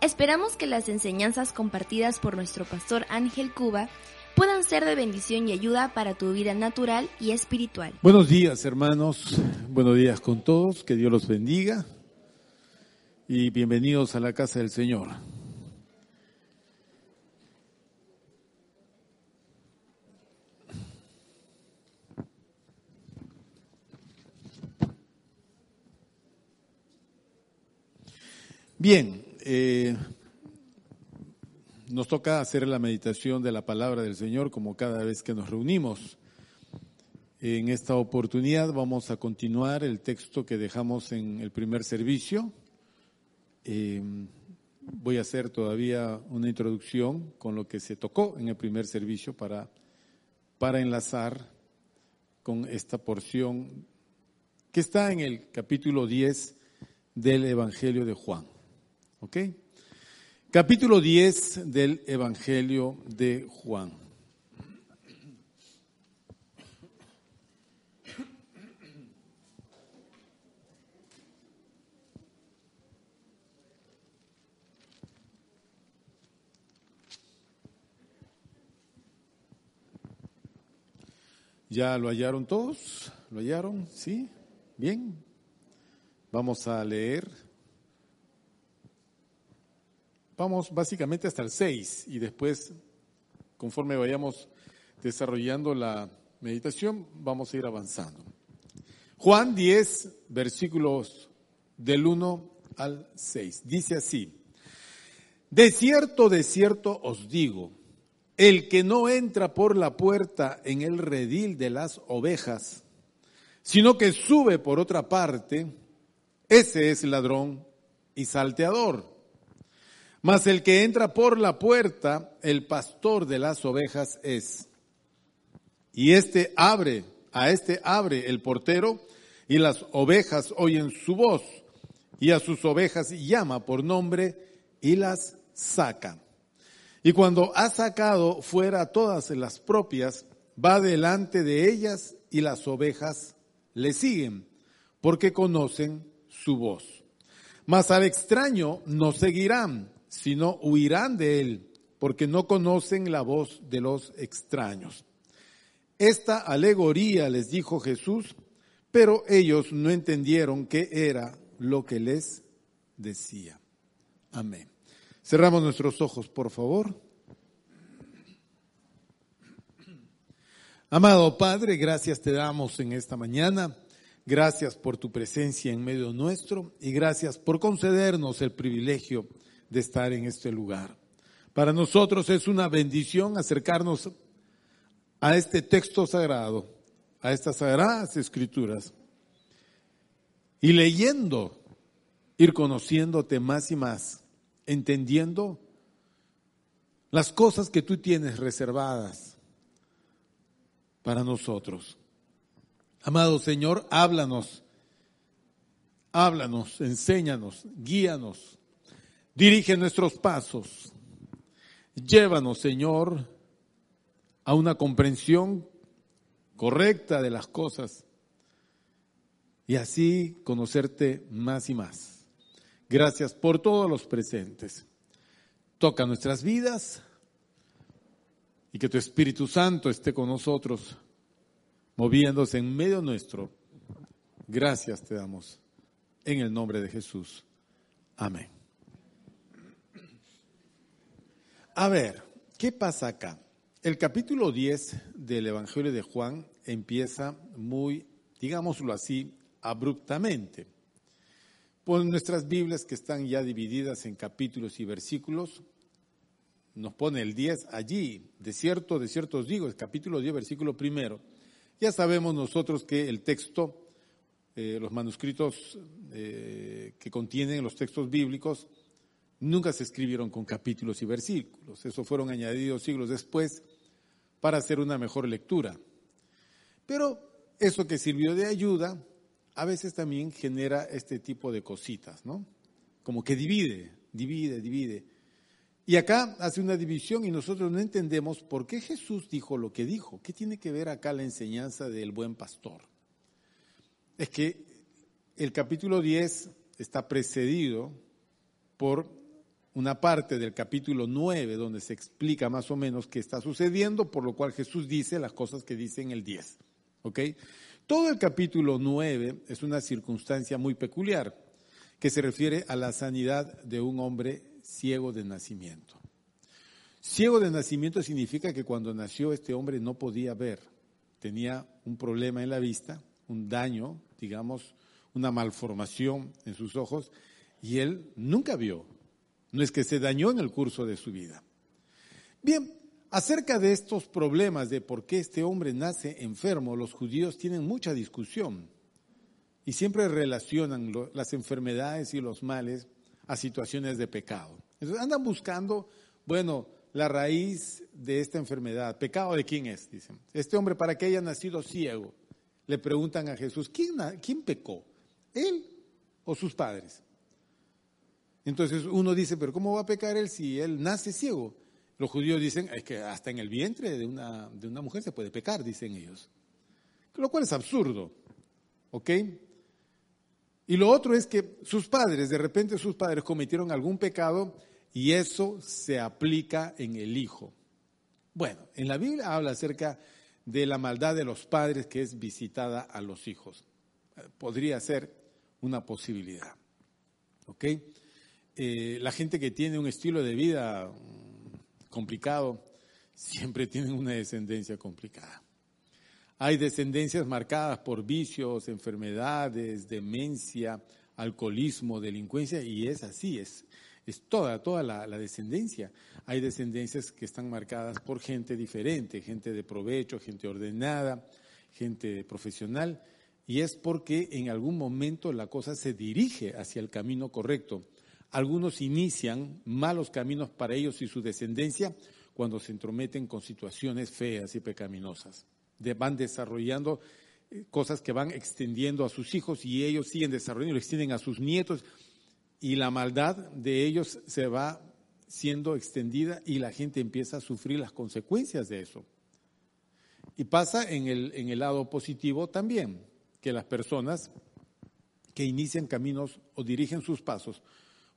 Esperamos que las enseñanzas compartidas por nuestro pastor Ángel Cuba puedan ser de bendición y ayuda para tu vida natural y espiritual. Buenos días, hermanos. Buenos días con todos. Que Dios los bendiga. Y bienvenidos a la casa del Señor. Bien, eh, nos toca hacer la meditación de la palabra del Señor como cada vez que nos reunimos. En esta oportunidad vamos a continuar el texto que dejamos en el primer servicio. Eh, voy a hacer todavía una introducción con lo que se tocó en el primer servicio para, para enlazar con esta porción que está en el capítulo 10 del Evangelio de Juan. ¿Ok? Capítulo 10 del Evangelio de Juan. ¿Ya lo hallaron todos? ¿Lo hallaron? ¿Sí? Bien. Vamos a leer Vamos básicamente hasta el 6 y después, conforme vayamos desarrollando la meditación, vamos a ir avanzando. Juan 10, versículos del 1 al 6. Dice así, de cierto, de cierto os digo, el que no entra por la puerta en el redil de las ovejas, sino que sube por otra parte, ese es ladrón y salteador. Mas el que entra por la puerta, el pastor de las ovejas es. Y este abre, a este abre el portero, y las ovejas oyen su voz, y a sus ovejas llama por nombre y las saca. Y cuando ha sacado fuera todas las propias, va delante de ellas y las ovejas le siguen, porque conocen su voz. Mas al extraño no seguirán sino huirán de él, porque no conocen la voz de los extraños. Esta alegoría les dijo Jesús, pero ellos no entendieron qué era lo que les decía. Amén. Cerramos nuestros ojos, por favor. Amado Padre, gracias te damos en esta mañana. Gracias por tu presencia en medio nuestro y gracias por concedernos el privilegio de estar en este lugar. Para nosotros es una bendición acercarnos a este texto sagrado, a estas sagradas escrituras, y leyendo, ir conociéndote más y más, entendiendo las cosas que tú tienes reservadas para nosotros. Amado Señor, háblanos, háblanos, enséñanos, guíanos Dirige nuestros pasos. Llévanos, Señor, a una comprensión correcta de las cosas y así conocerte más y más. Gracias por todos los presentes. Toca nuestras vidas y que tu Espíritu Santo esté con nosotros, moviéndose en medio nuestro. Gracias te damos en el nombre de Jesús. Amén. A ver, ¿qué pasa acá? El capítulo 10 del Evangelio de Juan empieza muy, digámoslo así, abruptamente. Por nuestras Biblias que están ya divididas en capítulos y versículos, nos pone el 10 allí, de cierto, de cierto os digo, el capítulo 10, versículo primero. Ya sabemos nosotros que el texto, eh, los manuscritos eh, que contienen los textos bíblicos, nunca se escribieron con capítulos y versículos. Eso fueron añadidos siglos después para hacer una mejor lectura. Pero eso que sirvió de ayuda, a veces también genera este tipo de cositas, ¿no? Como que divide, divide, divide. Y acá hace una división y nosotros no entendemos por qué Jesús dijo lo que dijo. ¿Qué tiene que ver acá la enseñanza del buen pastor? Es que el capítulo 10 está precedido por una parte del capítulo 9 donde se explica más o menos qué está sucediendo, por lo cual Jesús dice las cosas que dice en el 10. ¿Ok? Todo el capítulo 9 es una circunstancia muy peculiar que se refiere a la sanidad de un hombre ciego de nacimiento. Ciego de nacimiento significa que cuando nació este hombre no podía ver, tenía un problema en la vista, un daño, digamos, una malformación en sus ojos, y él nunca vio. No es que se dañó en el curso de su vida. Bien, acerca de estos problemas de por qué este hombre nace enfermo, los judíos tienen mucha discusión y siempre relacionan las enfermedades y los males a situaciones de pecado. Entonces andan buscando, bueno, la raíz de esta enfermedad. ¿Pecado de quién es? Dicen. Este hombre, para que haya nacido ciego, le preguntan a Jesús, ¿quién, quién pecó? ¿Él o sus padres? Entonces uno dice, pero ¿cómo va a pecar él si él nace ciego? Los judíos dicen, es que hasta en el vientre de una, de una mujer se puede pecar, dicen ellos. Lo cual es absurdo. ¿Ok? Y lo otro es que sus padres, de repente sus padres cometieron algún pecado y eso se aplica en el hijo. Bueno, en la Biblia habla acerca de la maldad de los padres que es visitada a los hijos. Podría ser una posibilidad. ¿Ok? Eh, la gente que tiene un estilo de vida mm, complicado siempre tiene una descendencia complicada. Hay descendencias marcadas por vicios, enfermedades, demencia, alcoholismo, delincuencia, y es así, es, toda, toda la, descendencia. Hay descendencias que están marcadas por gente diferente, gente de provecho, gente ordenada, gente profesional, y es porque en algún momento la cosa se dirige hacia el camino correcto. Algunos inician malos caminos para ellos y su descendencia cuando se entrometen con situaciones feas y pecaminosas. van desarrollando eh, cosas que van extendiendo a sus hijos y ellos siguen desarrollando lo extienden a sus nietos y la maldad de ellos se va siendo extendida y la gente empieza a sufrir las consecuencias de eso. Y pasa en en el lado positivo también, que las personas que inician caminos o dirigen sus pasos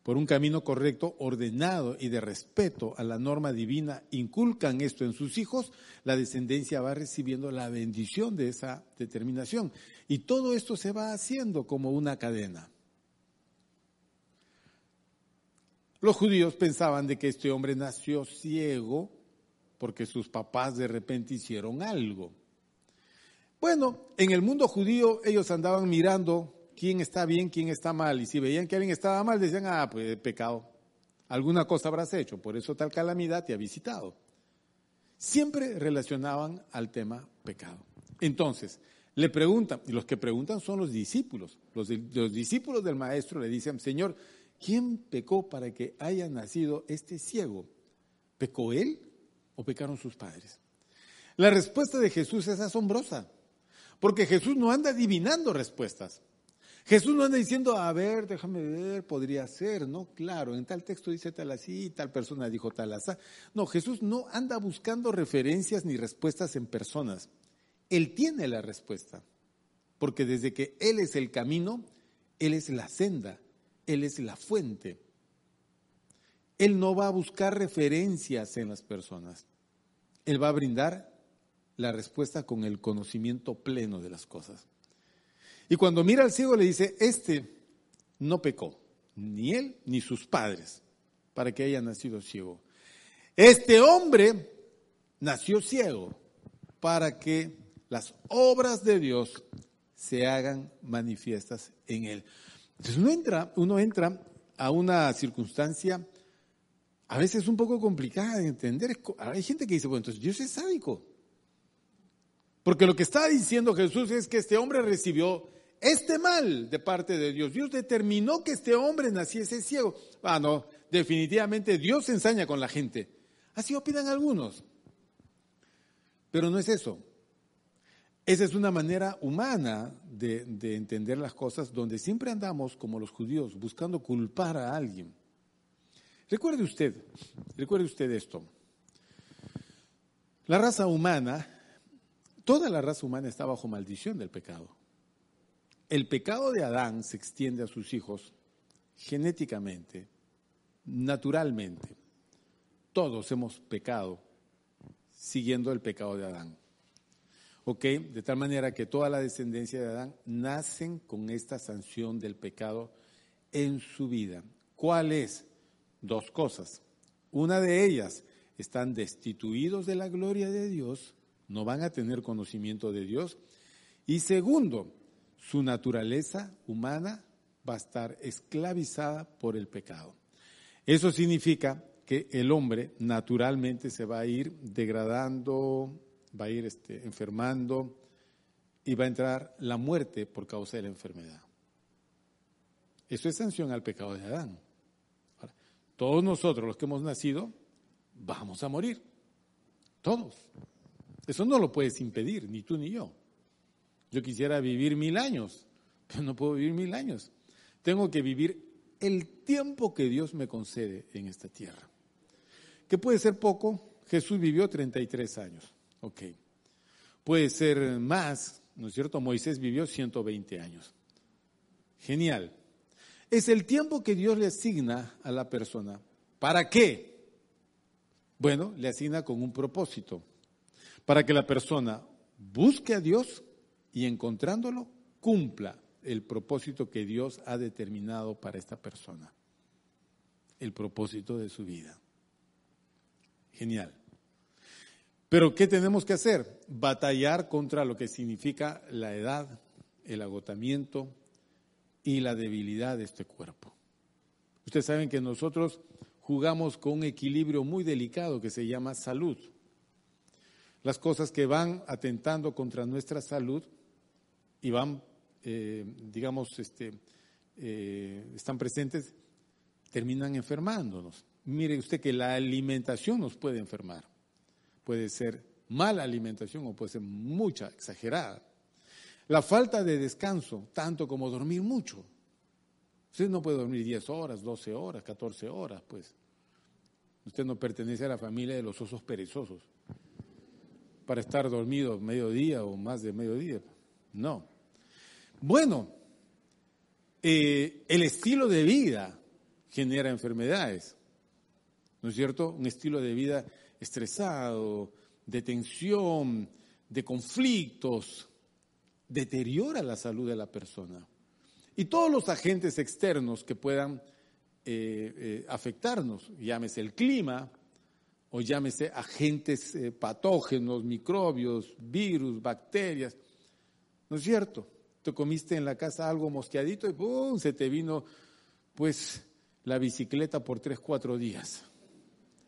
por un camino correcto, ordenado y de respeto a la norma divina, inculcan esto en sus hijos, la descendencia va recibiendo la bendición de esa determinación. Y todo esto se va haciendo como una cadena. Los judíos pensaban de que este hombre nació ciego porque sus papás de repente hicieron algo. Bueno, en el mundo judío ellos andaban mirando quién está bien, quién está mal. Y si veían que alguien estaba mal, decían, ah, pues pecado. Alguna cosa habrás hecho, por eso tal calamidad te ha visitado. Siempre relacionaban al tema pecado. Entonces, le preguntan, y los que preguntan son los discípulos. Los, los discípulos del maestro le dicen, Señor, ¿quién pecó para que haya nacido este ciego? ¿Pecó él o pecaron sus padres? La respuesta de Jesús es asombrosa, porque Jesús no anda adivinando respuestas. Jesús no anda diciendo, a ver, déjame ver, podría ser, ¿no? Claro, en tal texto dice tal así, tal persona dijo tal así. No, Jesús no anda buscando referencias ni respuestas en personas. Él tiene la respuesta, porque desde que Él es el camino, Él es la senda, Él es la fuente. Él no va a buscar referencias en las personas. Él va a brindar la respuesta con el conocimiento pleno de las cosas. Y cuando mira al ciego le dice, este no pecó, ni él ni sus padres, para que haya nacido ciego. Este hombre nació ciego para que las obras de Dios se hagan manifiestas en él. Entonces uno entra, uno entra a una circunstancia a veces un poco complicada de entender. Hay gente que dice, bueno, entonces Dios es sádico. Porque lo que está diciendo Jesús es que este hombre recibió este mal de parte de Dios. Dios determinó que este hombre naciese ciego. Ah, no, definitivamente Dios ensaña con la gente. Así opinan algunos. Pero no es eso. Esa es una manera humana de, de, entender las cosas donde siempre andamos como los judíos buscando culpar a alguien. Recuerde usted, recuerde usted esto. La raza humana, toda la raza humana está bajo maldición del pecado. El pecado de Adán se extiende a sus hijos genéticamente, naturalmente. Todos hemos pecado siguiendo el pecado de Adán. ¿Ok? De tal manera que toda la descendencia de Adán nacen con esta sanción del pecado en su vida. ¿Cuál es? Dos cosas. Una de ellas, están destituidos de la gloria de Dios, no van a tener conocimiento de Dios. Y segundo, su naturaleza humana va a estar esclavizada por el pecado. Eso significa que el hombre naturalmente se va a ir degradando, va a ir este, enfermando y va a entrar la muerte por causa de la enfermedad. Eso es sanción al pecado de Adán. todos nosotros los que hemos nacido vamos a morir. Todos. Eso no lo puedes impedir, ni tú ni yo. Yo quisiera vivir mil años, pero no puedo vivir mil años. Tengo que vivir el tiempo que Dios me concede en esta tierra. Que puede ser poco, Jesús vivió 33 años. Ok. Puede ser más, ¿no es cierto? Moisés vivió 120 años. Genial. Es el tiempo que Dios le asigna a la persona. ¿Para qué? Bueno, le asigna con un propósito. Para que la persona busque a Dios y encontrándolo, cumpla el propósito que Dios ha determinado para esta persona. El propósito de su vida. Genial. Pero ¿qué tenemos que hacer? Batallar contra lo que significa la edad, el agotamiento y la debilidad de este cuerpo. Ustedes saben que nosotros jugamos con un equilibrio muy delicado que se llama salud. Las cosas que van atentando contra nuestra salud y van, eh, digamos, este, eh, están presentes, terminan enfermándonos. Mire usted que la alimentación nos puede enfermar. Puede ser mala alimentación o puede ser mucha, exagerada. La falta de descanso, tanto como dormir mucho. Usted no puede dormir 10 horas, 12 horas, 14 horas, pues. Usted no pertenece a la familia de los osos perezosos para estar dormido mediodía o más de mediodía. No. Bueno, eh, el estilo de vida genera enfermedades, ¿no es cierto? Un estilo de vida estresado, de tensión, de conflictos, deteriora la salud de la persona. Y todos los agentes externos que puedan eh, eh, afectarnos, llámese el clima o llámese agentes eh, patógenos, microbios, virus, bacterias, ¿no es cierto? Te comiste en la casa algo mosqueadito y ¡pum! se te vino pues la bicicleta por tres, cuatro días.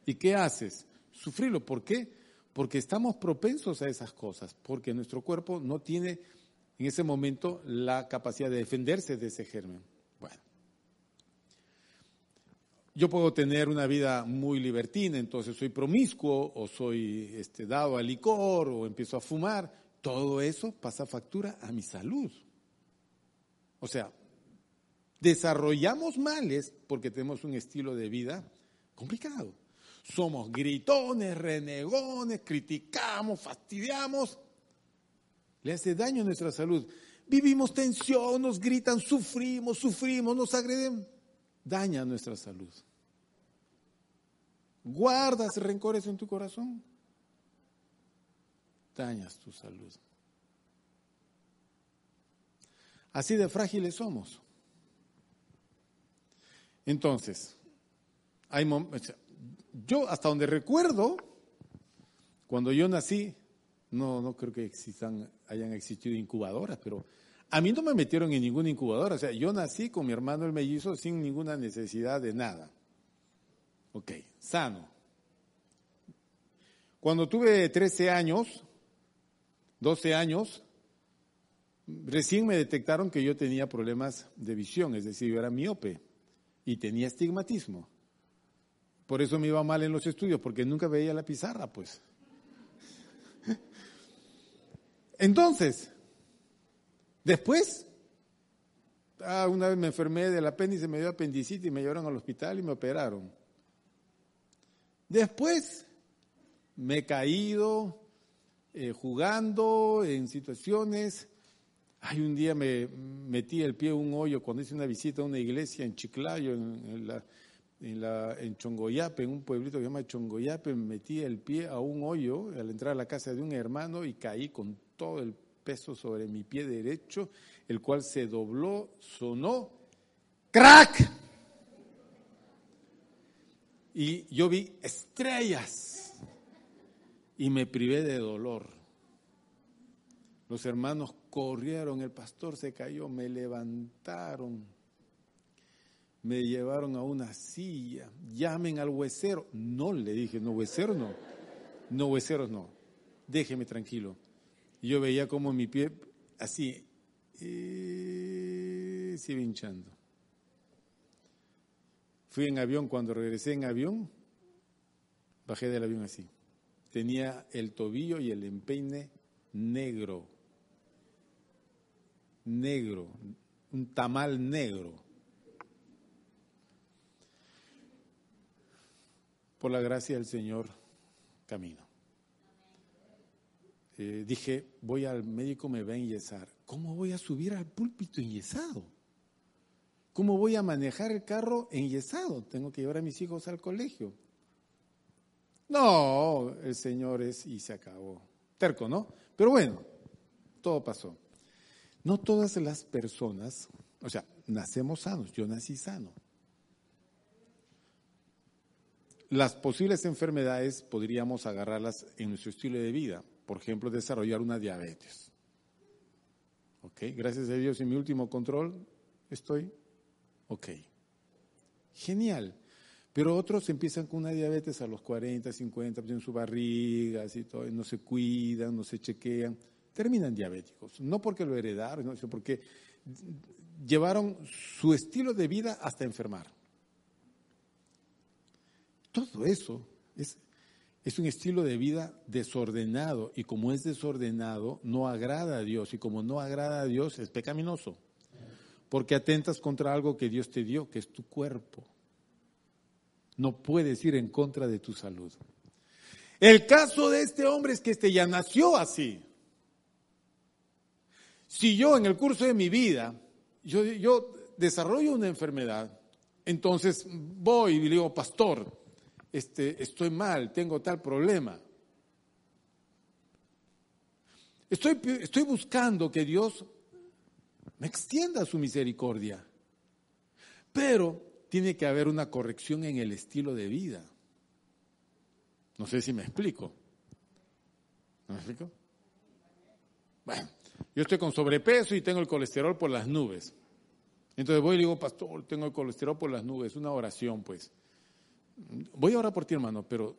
¿Y qué haces? sufrirlo. ¿Por qué? Porque estamos propensos a esas cosas, porque nuestro cuerpo no tiene en ese momento la capacidad de defenderse de ese germen. Bueno, yo puedo tener una vida muy libertina, entonces soy promiscuo o soy este, dado al licor o empiezo a fumar. Todo eso pasa factura a mi salud. O sea, desarrollamos males porque tenemos un estilo de vida complicado. Somos gritones, renegones, criticamos, fastidiamos. Le hace daño a nuestra salud. Vivimos tensión, nos gritan, sufrimos, sufrimos, nos agreden. Daña nuestra salud. Guardas rencores en tu corazón. Dañas tu salud. Así de frágiles somos. Entonces, hay yo hasta donde recuerdo, cuando yo nací, no, no creo que hayan existido incubadoras, pero a mí no me metieron en ninguna incubadora. O sea, yo nací con mi hermano el mellizo sin ninguna necesidad de nada. Ok, sano. Cuando tuve 13 años, 12 años, Recién me detectaron que yo tenía problemas de visión, es decir, yo era miope y tenía estigmatismo. Por eso me iba mal en los estudios, porque nunca veía la pizarra, pues. Entonces, después, ah, una vez me enfermé del apéndice, me dio apendicitis y me llevaron al hospital y me operaron. Después, me he caído eh, jugando en situaciones. Hay un día me metí el pie en un hoyo cuando hice una visita a una iglesia en Chiclayo, en, en, en Chongoyape, en un pueblito que se llama Chongoyape, me metí el pie a un hoyo al entrar a la casa de un hermano y caí con todo el peso sobre mi pie derecho, el cual se dobló, sonó, crack. Y yo vi estrellas y me privé de dolor. Los hermanos corrieron, el pastor se cayó, me levantaron, me llevaron a una silla, llamen al huesero. No, le dije, no, huesero no, no, hueseros no, déjeme tranquilo. Y yo veía como mi pie así, eh, se iba hinchando. Fui en avión, cuando regresé en avión, bajé del avión así. Tenía el tobillo y el empeine negro. Negro, un tamal negro. Por la gracia del Señor, camino. Eh, dije, voy al médico, me va a enyesar. ¿Cómo voy a subir al púlpito enyesado? ¿Cómo voy a manejar el carro enyesado? Tengo que llevar a mis hijos al colegio. No, el Señor es y se acabó. Terco, ¿no? Pero bueno, todo pasó. No todas las personas, o sea, nacemos sanos, yo nací sano. Las posibles enfermedades podríamos agarrarlas en nuestro estilo de vida por ejemplo, desarrollar una diabetes. ¿Ok? Gracias a Dios en mi último control estoy ok. Genial. Pero otros empiezan con una diabetes a los 40, 50, tienen su barriga, y todo, no se cuidan, no se chequean, terminan diabéticos. No porque lo heredaron, sino porque llevaron su estilo de vida hasta enfermar. Todo eso es es un estilo de vida desordenado y como es desordenado no agrada a Dios y como no agrada a Dios es pecaminoso. Porque atentas contra algo que Dios te dio, que es tu cuerpo. No puedes ir en contra de tu salud. El caso de este hombre es que este ya nació así. Si yo en el curso de mi vida, yo, yo desarrollo una enfermedad, entonces voy y le digo, pastor, este, estoy mal, tengo tal problema. Estoy, estoy buscando que Dios me extienda su misericordia, pero tiene que haber una corrección en el estilo de vida. No sé si me explico. ¿Me explico? Bueno, yo estoy con sobrepeso y tengo el colesterol por las nubes. Entonces voy y digo, pastor, tengo el colesterol por las nubes, una oración pues voy a orar por ti, hermano, pero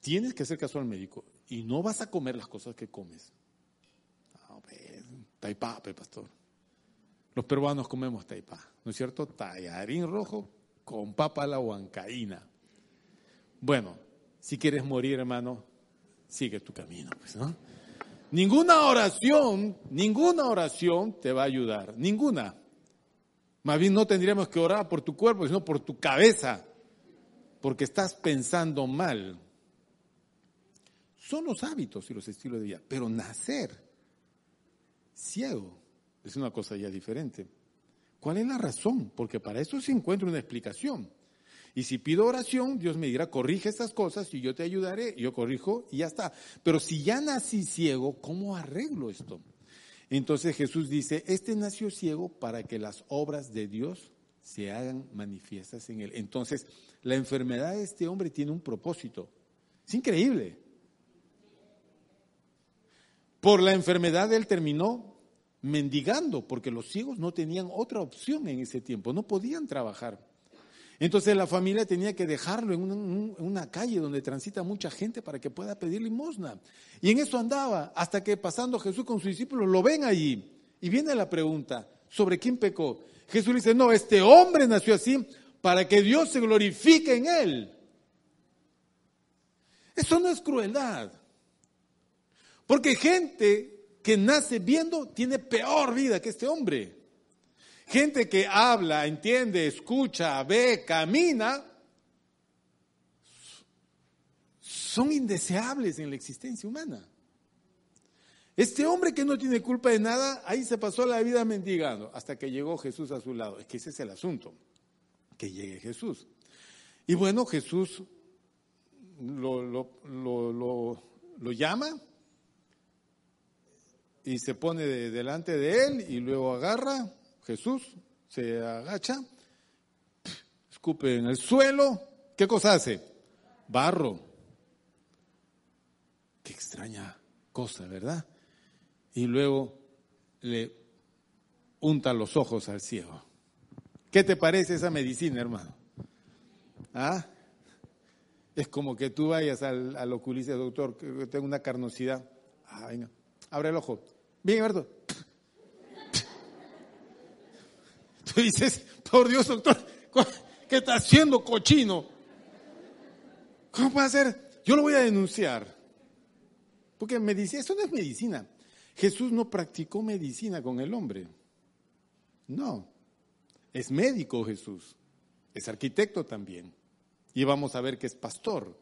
tienes que hacer caso al médico y no vas a comer las cosas que comes. Ah, taipá, pastor. Los peruanos comemos taipá, ¿no es cierto? Tallarín rojo con papa a la huancaína. Bueno, si quieres morir, hermano, sigue tu camino, pues, ¿no? Ninguna oración, ninguna oración te va a ayudar, ninguna. Más bien no tendríamos que orar por tu cuerpo, sino por tu cabeza porque estás pensando mal. Son los hábitos y los estilos de vida, pero nacer ciego es una cosa ya diferente. ¿Cuál es la razón? Porque para eso se encuentra una explicación. Y si pido oración, Dios me dirá, corrige estas cosas y yo te ayudaré, yo corrijo y ya está. Pero si ya nací ciego, ¿cómo arreglo esto? Entonces Jesús dice, este nació ciego para que las obras de Dios se hagan manifiestas en él. Entonces, la enfermedad de este hombre tiene un propósito. Es increíble. Por la enfermedad él terminó mendigando, porque los ciegos no tenían otra opción en ese tiempo, no podían trabajar. Entonces la familia tenía que dejarlo en una, calle donde transita mucha gente para que pueda pedir limosna. Y en eso andaba, hasta que pasando Jesús con sus discípulos lo ven allí. Y viene la pregunta, ¿sobre quién pecó? Jesús dice, no, este hombre nació así para que Dios se glorifique en él. Eso no es crueldad. Porque gente que nace viendo tiene peor vida que este hombre. Gente que habla, entiende, escucha, ve, camina, son indeseables en la existencia humana. Este hombre que no tiene culpa de nada, ahí se pasó la vida mendigando hasta que llegó Jesús a su lado. Es que ese es el asunto, que llegue Jesús. Y bueno, Jesús lo, lo llama y se pone delante de él y luego agarra Jesús se agacha, escupe en el suelo, ¿qué cosa hace? Barro. Qué extraña cosa, ¿verdad? Y luego le unta los ojos al ciego. ¿Qué te parece esa medicina, hermano? ¿Ah? Es como que tú vayas al, al oculista, doctor, que tengo una carnosidad. Ah, venga, abre el ojo. Bien, Alberto. Tú dices, por Dios, doctor, ¿qué está haciendo cochino? ¿Cómo puede ser? Yo lo voy a denunciar. Porque medicina, eso no es medicina. Jesús no practicó medicina con el hombre. No. Es médico Jesús. Es arquitecto también. Y vamos a ver que es pastor.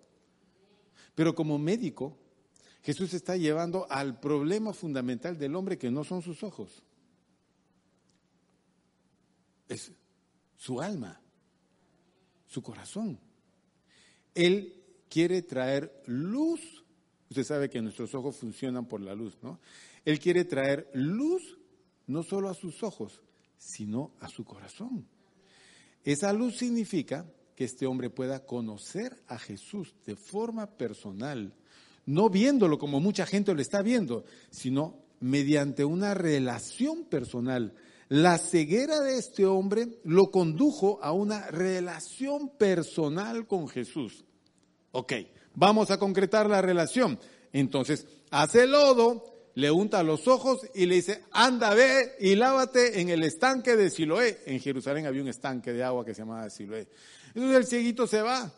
Pero como médico, Jesús está llevando al problema fundamental del hombre que no son sus ojos es su alma, su corazón. Él quiere traer luz. Usted sabe que nuestros ojos funcionan por la luz, ¿no? Él quiere traer luz no solo a sus ojos, sino a su corazón. Esa luz significa que este hombre pueda conocer a Jesús de forma personal, no viéndolo como mucha gente lo está viendo, sino mediante una relación personal la ceguera de este hombre lo condujo a una relación personal con Jesús. Ok, vamos a concretar la relación. Entonces, hace lodo, le unta los ojos y le dice, anda, ve y lávate en el estanque de Siloé. En Jerusalén había un estanque de agua que se llamaba Siloé. Entonces el cieguito se va.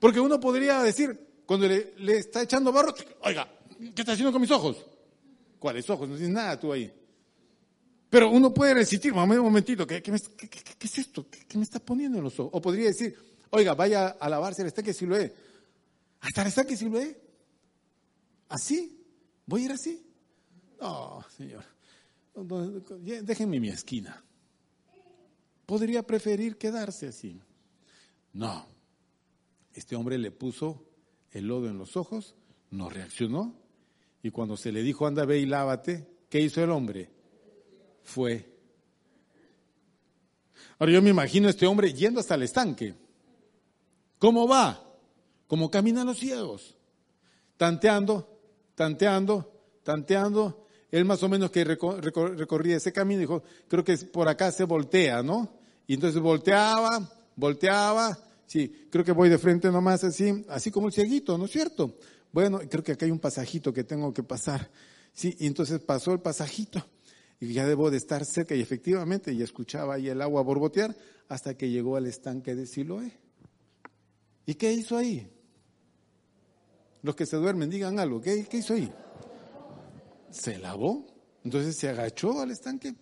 Porque uno podría decir, cuando le, está echando barro, oiga, ¿qué está haciendo con mis ojos? ¿Cuáles ojos? No dices nada tú ahí. Pero uno puede resistir, un momentito, ¿qué, es esto? ¿Qué, me está poniendo en los ojos? O podría decir, oiga, vaya a lavarse el estanque Siloé. ¿Hasta el estanque Siloé? ¿Así? ¿Voy a ir así? No, señor. Déjenme mi esquina. Podría preferir quedarse así. No. Este hombre le puso el lodo en los ojos, no reaccionó. Y cuando se le dijo, anda, ve y lávate, ¿qué hizo el hombre? fue. Ahora yo me imagino este hombre yendo hasta el estanque. ¿Cómo va? Como caminan los ciegos. Tanteando, tanteando, tanteando. Él más o menos que recorría ese camino dijo, creo que por acá se voltea, ¿no? Y entonces volteaba, volteaba. Sí, creo que voy de frente nomás así, así como el cieguito, ¿no es cierto? Bueno, creo que acá hay un pasajito que tengo que pasar. Sí, y entonces pasó el pasajito y ya debo de estar cerca y efectivamente ya escuchaba ahí el agua borbotear hasta que llegó al estanque de Siloé. ¿Y qué hizo ahí? Los que se duermen, digan algo. ¿Qué, hizo ahí? Se lavó. Entonces se agachó al estanque.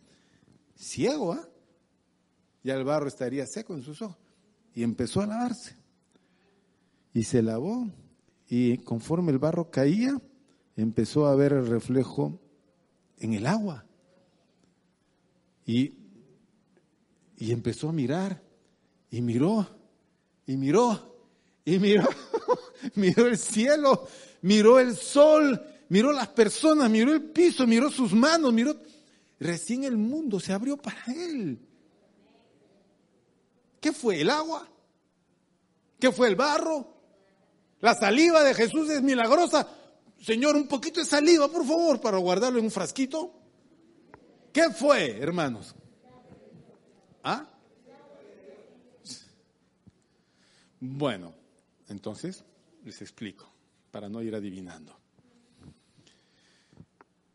Ciego, ¿ah? Ya el barro estaría seco en sus ojos. Y empezó a lavarse. Y se lavó. Y conforme el barro caía, empezó a ver el reflejo en el agua. Y, y empezó a mirar, y miró, y miró, y miró, miró el cielo, miró el sol, miró las personas, miró el piso, miró sus manos, miró... Recién el mundo se abrió para él. ¿Qué fue? ¿El agua? ¿Qué fue el barro? La saliva de Jesús es milagrosa. Señor, un poquito de saliva, por favor, para guardarlo en un frasquito. ¿Qué fue, hermanos? ¿Ah? Bueno, entonces les explico, para no ir adivinando.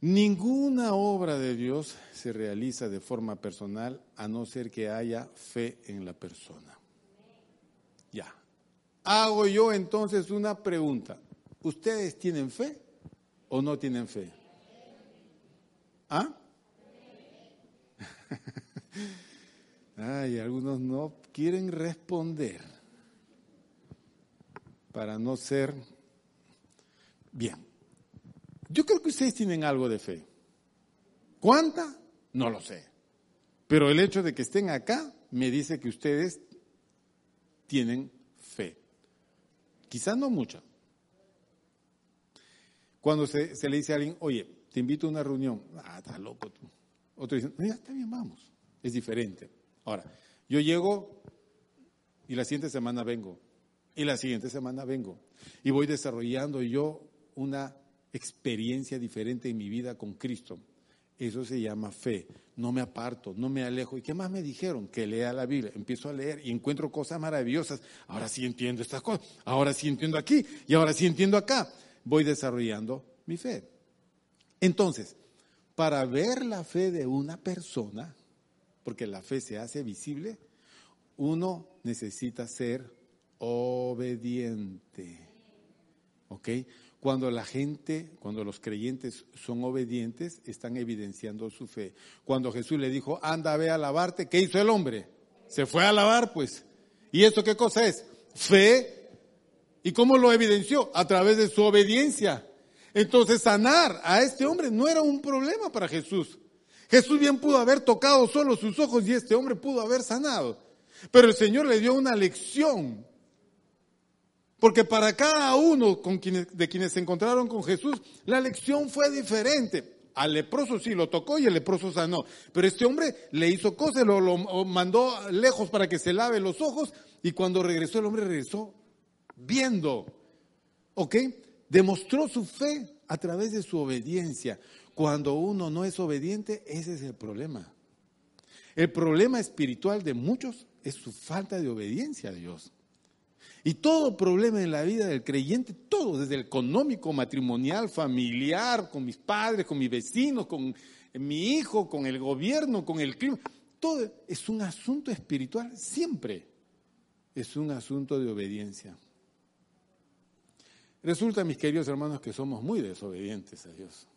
Ninguna obra de Dios se realiza de forma personal a no ser que haya fe en la persona. Ya. Hago yo entonces una pregunta. ¿Ustedes tienen fe o no tienen fe? ¿Ah? Ay, algunos no quieren responder para no ser bien. Yo creo que ustedes tienen algo de fe. ¿Cuánta? No lo sé. Pero el hecho de que estén acá me dice que ustedes tienen fe. Quizás no mucha. Cuando se, le dice a alguien, oye, te invito a una reunión, ah, estás loco tú. Otro dice, ya está bien, vamos. Es diferente. Ahora, yo llego y la siguiente semana vengo. Y la siguiente semana vengo. Y voy desarrollando yo una experiencia diferente en mi vida con Cristo. Eso se llama fe. No me aparto, no me alejo. ¿Y qué más me dijeron? Que lea la Biblia. Empiezo a leer y encuentro cosas maravillosas. Ahora sí entiendo estas cosas. Ahora sí entiendo aquí y ahora sí entiendo acá. Voy desarrollando mi fe. Entonces, para ver la fe de una persona, porque la fe se hace visible, uno necesita ser obediente. ¿Ok? Cuando la gente, cuando los creyentes son obedientes, están evidenciando su fe. Cuando Jesús le dijo, anda, ve a lavarte, ¿qué hizo el hombre? Se fue a lavar, pues. ¿Y esto qué cosa es? Fe. ¿Y cómo lo evidenció? A través de su obediencia. Entonces sanar a este hombre no era un problema para Jesús. Jesús bien pudo haber tocado solo sus ojos y este hombre pudo haber sanado. Pero el Señor le dio una lección porque para cada uno de quienes se encontraron con Jesús, la lección fue diferente. Al leproso sí lo tocó y el leproso sanó. Pero este hombre le hizo cosas, lo, lo mandó lejos para que se lave los ojos y cuando regresó el hombre regresó viendo. ¿Ok? Demostró su fe a través de su obediencia. Cuando uno no es obediente, ese es el problema. El problema espiritual de muchos es su falta de obediencia a Dios. Y todo problema en la vida del creyente, todo, desde el económico, matrimonial, familiar, con mis padres, con mis vecinos, con mi hijo, con el gobierno, con el clima, todo es un asunto espiritual, siempre es un asunto de obediencia. Resulta, mis queridos hermanos, que somos muy desobedientes a Dios.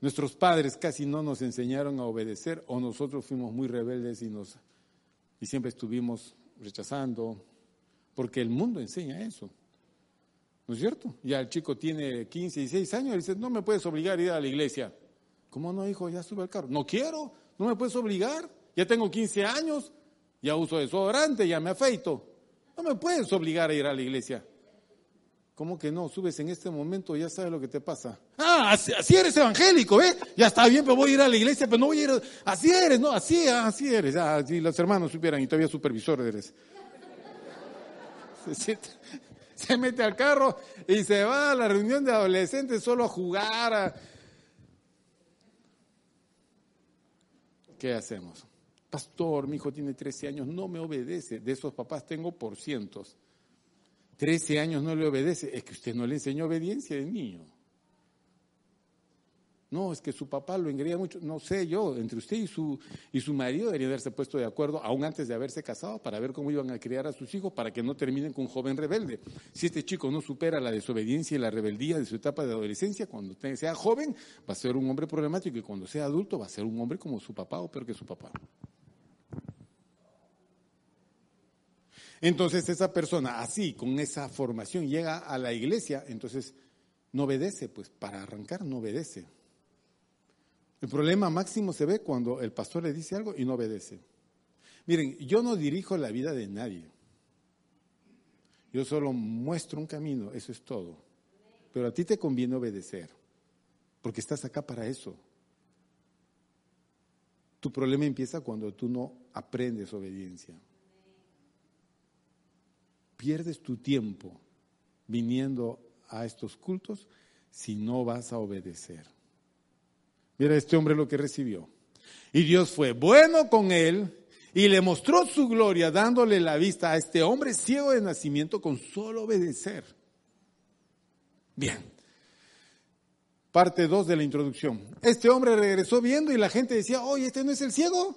Nuestros padres casi no nos enseñaron a obedecer o nosotros fuimos muy rebeldes y, y siempre estuvimos rechazando, porque el mundo enseña eso. ¿No es cierto? Ya el chico tiene 15, 16 años y dice, no me puedes obligar a ir a la iglesia. ¿Cómo no, hijo? Ya sube al carro. No quiero, no me puedes obligar. Ya tengo 15 años, ya uso desodorante, ya me afeito. No me puedes obligar a ir a la iglesia. ¿Cómo que no? Subes en este momento, ya sabes lo que te pasa. Ah, así, eres evangélico, ¿eh? Ya está bien, pero voy a ir a la iglesia, pero no voy a ir. Así eres, ¿no? Así, así eres. Ah, si los hermanos supieran y todavía supervisor eres. Se, se mete al carro y se va a la reunión de adolescentes solo a jugar. ¿Qué hacemos? Pastor, mi hijo tiene 13 años, no me obedece. De esos papás tengo por cientos. 13 años no le obedece, es que usted no le enseñó obediencia de niño. No, es que su papá lo engreía mucho. No sé yo, entre usted y su, y su marido deberían haberse puesto de acuerdo, aún antes de haberse casado, para ver cómo iban a criar a sus hijos para que no terminen con un joven rebelde. Si este chico no supera la desobediencia y la rebeldía de su etapa de adolescencia, cuando sea joven va a ser un hombre problemático y cuando sea adulto va a ser un hombre como su papá o peor que su papá. Entonces esa persona así, con esa formación, llega a la iglesia, entonces no obedece, pues para arrancar no obedece. El problema máximo se ve cuando el pastor le dice algo y no obedece. Miren, yo no dirijo la vida de nadie. Yo solo muestro un camino, eso es todo. Pero a ti te conviene obedecer, porque estás acá para eso. Tu problema empieza cuando tú no aprendes obediencia pierdes tu tiempo viniendo a estos cultos si no vas a obedecer. Mira este hombre lo que recibió. Y Dios fue bueno con él y le mostró su gloria dándole la vista a este hombre ciego de nacimiento con solo obedecer. Bien. Parte 2 de la introducción. Este hombre regresó viendo y la gente decía, oye, ¿este no es el ciego?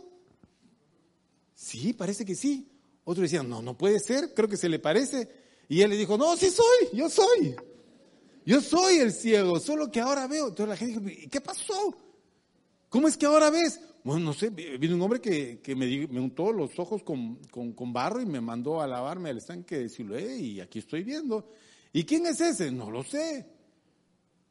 Sí, parece que sí. Otro decía, no, no puede ser, creo que se le parece. Y él le dijo, no, sí soy, yo soy. Yo soy el ciego, solo que ahora veo. Entonces la gente dijo, ¿qué pasó? ¿Cómo es que ahora ves? Bueno, no sé, vino un hombre que, me, me, untó los ojos con, barro y me mandó a lavarme al estanque de Siloé y aquí estoy viendo. ¿Y quién es ese? No lo sé.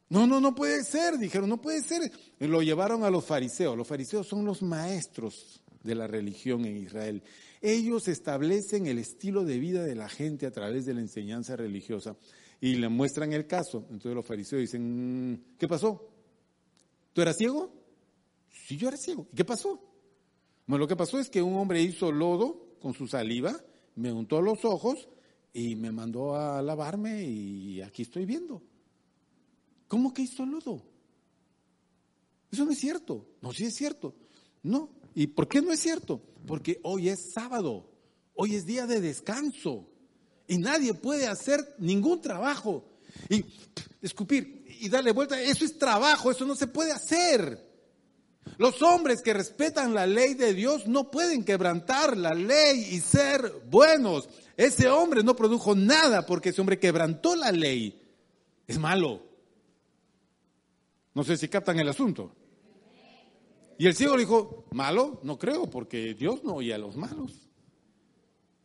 No, no, no puede ser, dijeron, no puede ser. lo llevaron a los fariseos. Los fariseos son los maestros de la religión en Israel. Ellos establecen el estilo de vida de la gente a través de la enseñanza religiosa y le muestran el caso. Entonces los fariseos dicen, mm, ¿qué pasó? ¿Tú eras ciego? Sí, yo era ciego. ¿Y qué pasó? Bueno, lo que pasó es que un hombre hizo lodo con su saliva, me untó los ojos y me mandó a lavarme y aquí estoy viendo. ¿Cómo que hizo lodo? Eso no es cierto. No, sí es cierto. No. ¿Y por qué no es cierto? Porque hoy es sábado. Hoy es día de descanso. Y nadie puede hacer ningún trabajo. Y escupir y darle vuelta, eso es trabajo, eso no se puede hacer. Los hombres que respetan la ley de Dios no pueden quebrantar la ley y ser buenos. Ese hombre no produjo nada porque ese hombre quebrantó la ley. Es malo. No sé si captan el asunto. Y el ciego le dijo, malo, no creo, porque Dios no oye a los malos.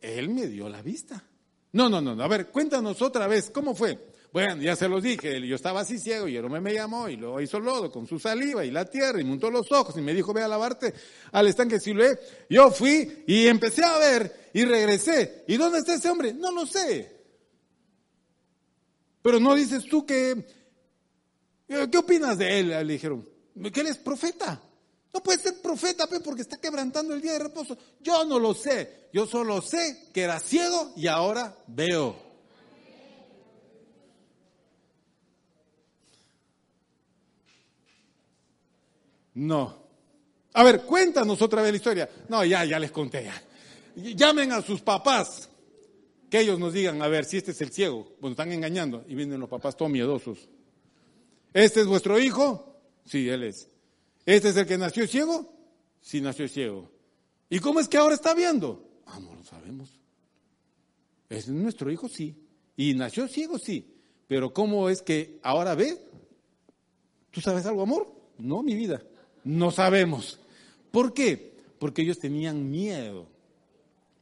Él me dio la vista. No, no, no, a ver, cuéntanos otra vez, ¿cómo fue? Bueno, ya se los dije, yo estaba así ciego y hombre me llamó y lo hizo lodo con su saliva y la tierra y montó los ojos y me dijo, ve a lavarte al estanque Siloé. Yo fui y empecé a ver y regresé. ¿Y dónde está ese hombre? No lo sé. Pero no dices tú que, ¿qué opinas de él? Le dijeron, que él es profeta. No puede ser profeta porque está quebrantando el día de reposo. Yo no lo sé. Yo solo sé que era ciego y ahora veo. No. A ver, cuéntanos otra vez la historia. No, ya, ya les conté. Ya. Llamen a sus papás. Que ellos nos digan, a ver, si este es el ciego. Bueno, están engañando. Y vienen los papás todos miedosos. ¿Este es vuestro hijo? Sí, él es. ¿Este es el que nació ciego? Sí, nació ciego. ¿Y cómo es que ahora está viendo? Ah, no lo sabemos. ¿Es nuestro hijo? Sí. ¿Y nació ciego? Sí. Pero ¿cómo es que ahora ve? ¿Tú sabes algo, amor? No, mi vida. No sabemos. ¿Por qué? Porque ellos tenían miedo.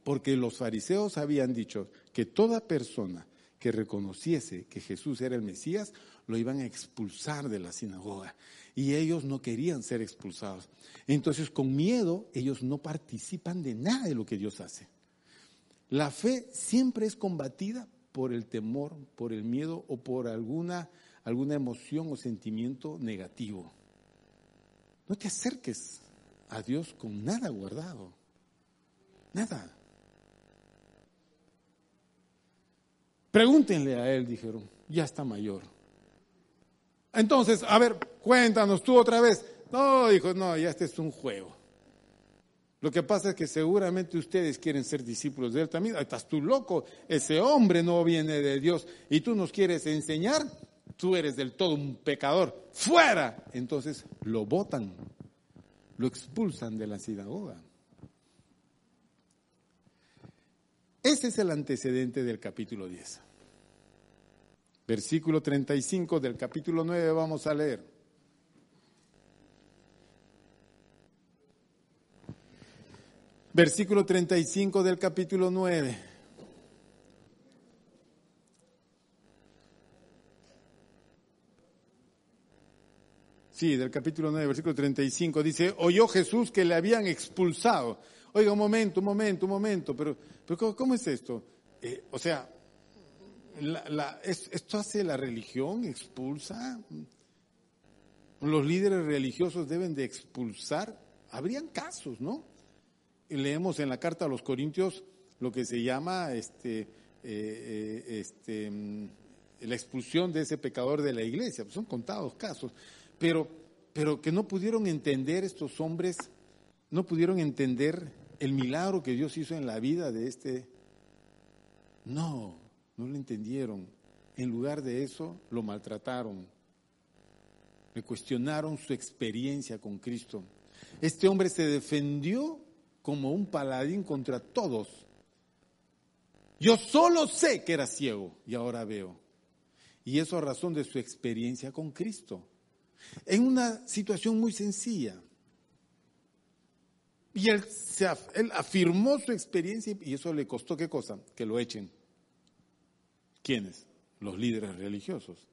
Porque los fariseos habían dicho que toda persona que reconociese que Jesús era el Mesías, lo iban a expulsar de la sinagoga y ellos no querían ser expulsados. Entonces, con miedo, ellos no participan de nada de lo que Dios hace. La fe siempre es combatida por el temor, por el miedo o por alguna, alguna emoción o sentimiento negativo. No te acerques a Dios con nada guardado. Nada. Pregúntenle a él, dijeron, ya está mayor. Entonces, a ver, cuéntanos tú otra vez. No, dijo, no, ya este es un juego. Lo que pasa es que seguramente ustedes quieren ser discípulos de él también. Estás tú loco, ese hombre no viene de Dios y tú nos quieres enseñar, tú eres del todo un pecador. ¡Fuera! Entonces lo botan, lo expulsan de la sinagoga. Ese es el antecedente del capítulo 10. Versículo 35 del capítulo 9 vamos a leer. Versículo 35 del capítulo 9. Sí, del capítulo 9, versículo 35, dice, oyó Jesús que le habían expulsado. Oiga, un momento, un momento, un momento, pero, pero ¿cómo, es esto? Eh, o sea, ¿esto hace la religión? ¿Expulsa? ¿Los líderes religiosos deben de expulsar? Habrían casos, ¿no? leemos en la carta a los Corintios lo que se llama este, eh, eh, este, mm, la expulsión de ese pecador de la iglesia. son contados casos, pero, pero que no pudieron entender estos hombres, no pudieron entender el milagro que Dios hizo en la vida de este. No, no lo entendieron. En lugar de eso, lo maltrataron. Le cuestionaron su experiencia con Cristo. Este hombre se defendió como un paladín contra todos. Yo solo sé que era ciego y ahora veo. Y eso a razón de su experiencia con Cristo. En una situación muy sencilla. Y él, él afirmó su experiencia y eso le costó qué cosa? Que lo echen. ¿Quiénes? Los líderes religiosos.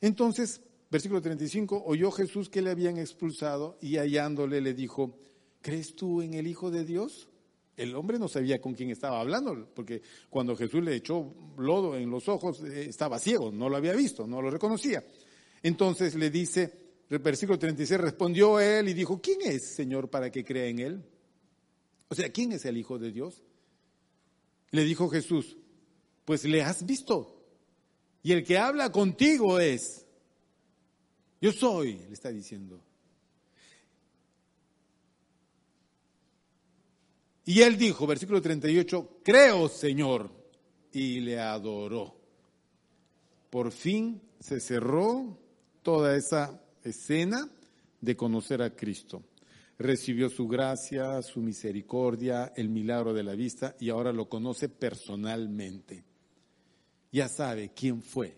Entonces, versículo 35, oyó Jesús que le habían expulsado y hallándole le dijo, ¿crees tú en el Hijo de Dios? El hombre no sabía con quién estaba hablando, porque cuando Jesús le echó lodo en los ojos, eh, estaba ciego, no lo había visto, no lo reconocía. Entonces le dice, versículo 36, respondió él y dijo, ¿quién es, Señor, para que crea en él? O sea, ¿quién es el Hijo de Dios? Le dijo Jesús, pues le has visto. Y el que habla contigo es, yo soy, le está diciendo. Y él dijo, versículo 38, creo, Señor, y le adoró. Por fin se cerró toda esa escena de conocer a Cristo. Recibió su gracia, su misericordia, el milagro de la vista y ahora lo conoce personalmente. Ya sabe quién fue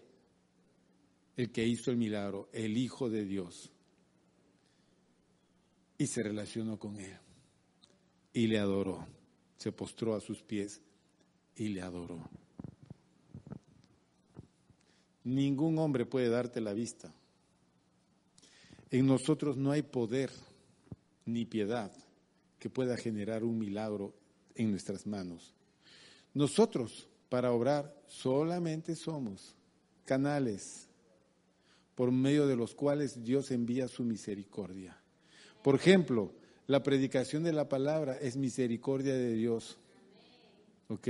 el que hizo el milagro, el Hijo de Dios. Y se relacionó con él y le adoró. Se postró a sus pies y le adoró. Ningún hombre puede darte la vista. En nosotros no hay poder ni piedad que pueda generar un milagro en nuestras manos. Nosotros, para obrar, solamente somos canales por medio de los cuales Dios envía su misericordia. Por ejemplo, la predicación de la palabra es misericordia de Dios. ¿Ok?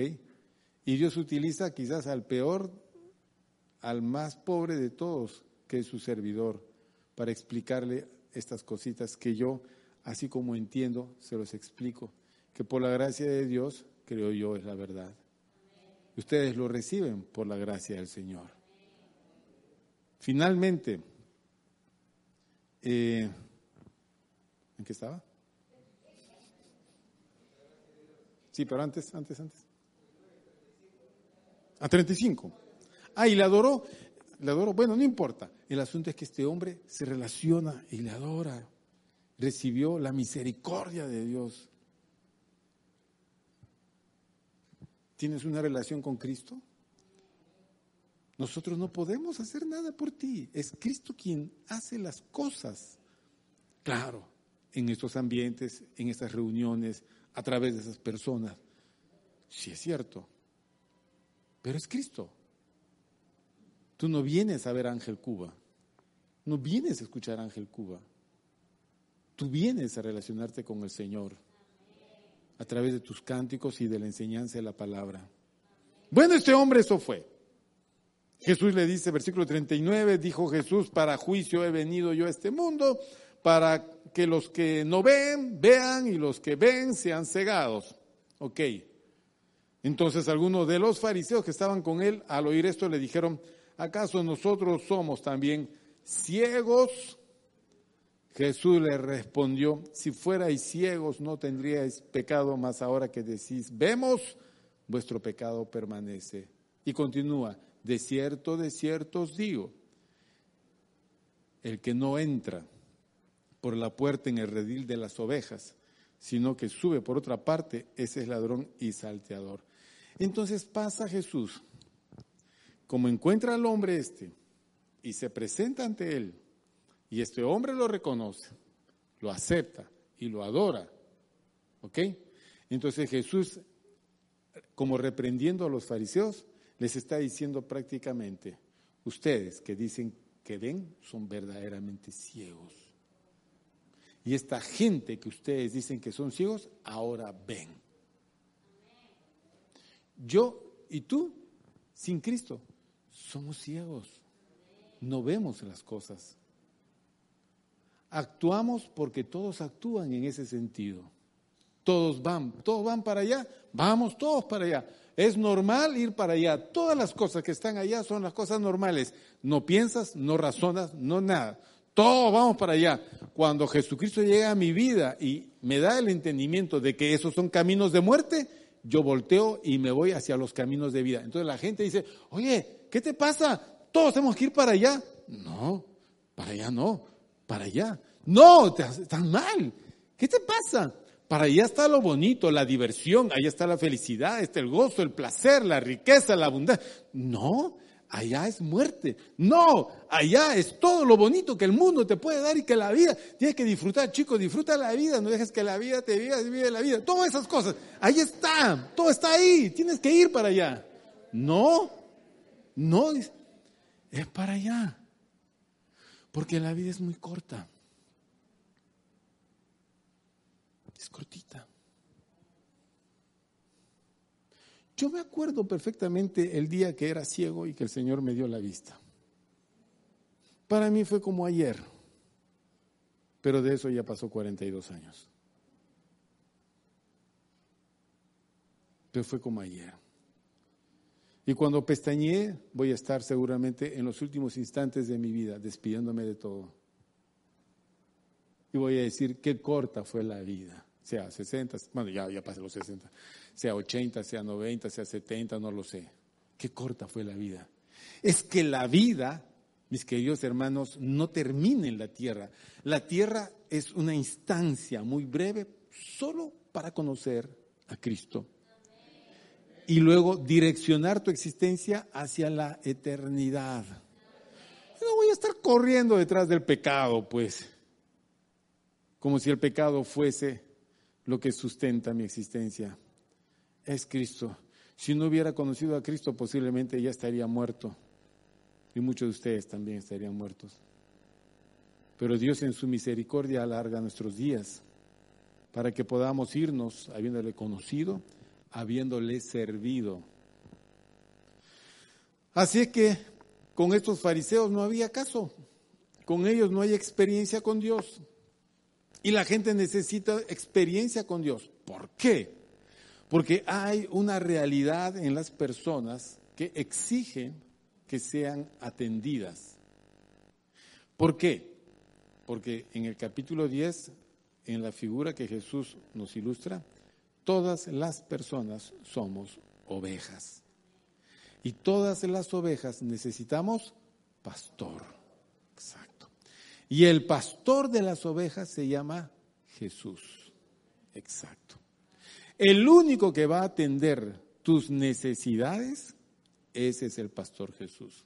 Y Dios utiliza quizás al peor, al más pobre de todos, que es su servidor para explicarle estas cositas que yo, así como entiendo, se los explico, que por la gracia de Dios, creo yo, es la verdad. Ustedes lo reciben por la gracia del Señor. Finalmente, eh, ¿en qué estaba? Sí, pero antes, antes, antes. A 35. Ah, y le adoró le adoro. Bueno, no importa. El asunto es que este hombre se relaciona y le adora. Recibió la misericordia de Dios. ¿Tienes una relación con Cristo? Nosotros no podemos hacer nada por ti. Es Cristo quien hace las cosas. Claro, en estos ambientes, en estas reuniones, a través de esas personas. Sí es cierto. Pero es Cristo. Tú no vienes a ver Ángel Cuba, no vienes a escuchar Ángel Cuba. Tú vienes a relacionarte con el Señor a través de tus cánticos y de la enseñanza de la palabra. Bueno, este hombre eso fue. Jesús le dice, versículo 39, dijo Jesús, para juicio he venido yo a este mundo, para que los que no ven, vean, y los que ven sean cegados. Ok. Entonces algunos de los fariseos que estaban con él, al oír esto, le dijeron, ¿acaso nosotros somos también ciegos? Jesús le respondió, si fuerais ciegos no tendríais pecado, mas ahora que decís, vemos, vuestro pecado permanece. Y continúa, de cierto, de cierto os digo, el que no entra por la puerta en el redil de las ovejas, sino que sube por otra parte, ese es ladrón y salteador. Entonces pasa Jesús como encuentra al hombre este y se presenta ante él, y este hombre lo reconoce, lo acepta y lo adora, ¿ok? Entonces Jesús, como reprendiendo a los fariseos, les está diciendo prácticamente, ustedes que dicen que ven son verdaderamente ciegos. Y esta gente que ustedes dicen que son ciegos, ahora ven. Yo y tú, sin Cristo, somos ciegos, no vemos las cosas. Actuamos porque todos actúan en ese sentido. Todos van, todos van para allá, vamos todos para allá. Es normal ir para allá. Todas las cosas que están allá son las cosas normales. No piensas, no razonas, no nada. Todos vamos para allá. Cuando Jesucristo llega a mi vida y me da el entendimiento de que esos son caminos de muerte, yo volteo y me voy hacia los caminos de vida. Entonces la gente dice, oye, ¿qué te pasa? Todos tenemos que ir para allá. No, para allá no, para allá. No, estás mal. ¿Qué te pasa? Para allá está lo bonito, la diversión, allá está la felicidad, está el gozo, el placer, la riqueza, la abundancia. No, allá es muerte. No, allá es todo lo bonito que el mundo te puede dar y que la vida, tienes que disfrutar, chicos, disfruta la vida, no dejes que la vida te viva, vive la vida. Todas esas cosas, ahí está, todo está ahí, tienes que ir para allá. No, no, es para allá. Porque la vida es muy corta. es cortita. Yo me acuerdo perfectamente el día que era ciego y que el Señor me dio la vista. Para mí fue como ayer, pero de eso ya pasó 42 años. Pero fue como ayer. Y cuando pestañeé, voy a estar seguramente en los últimos instantes de mi vida, despidiéndome de todo. Y voy a decir qué corta fue la vida sea 60, bueno, ya, ya pasé los 60, sea 80, sea 90, sea 70, no lo sé. Qué corta fue la vida. Es que la vida, mis queridos hermanos, no termina en la tierra. La tierra es una instancia muy breve solo para conocer a Cristo. Y luego direccionar tu existencia hacia la eternidad. No voy a estar corriendo detrás del pecado, pues, como si el pecado fuese lo que sustenta mi existencia. Es Cristo. Si no hubiera conocido a Cristo, posiblemente ya estaría muerto. Y muchos de ustedes también estarían muertos. Pero Dios en su misericordia alarga nuestros días para que podamos irnos habiéndole conocido, habiéndole servido. Así es que con estos fariseos no había caso. Con ellos no hay experiencia con Dios. Y la gente necesita experiencia con Dios. ¿Por qué? Porque hay una realidad en las personas que exigen que sean atendidas. ¿Por qué? Porque en el capítulo 10, en la figura que Jesús nos ilustra, todas las personas somos ovejas. Y todas las ovejas necesitamos pastor. Exacto. Y el pastor de las ovejas se llama Jesús. Exacto. El único que va a atender tus necesidades, ese es el pastor Jesús.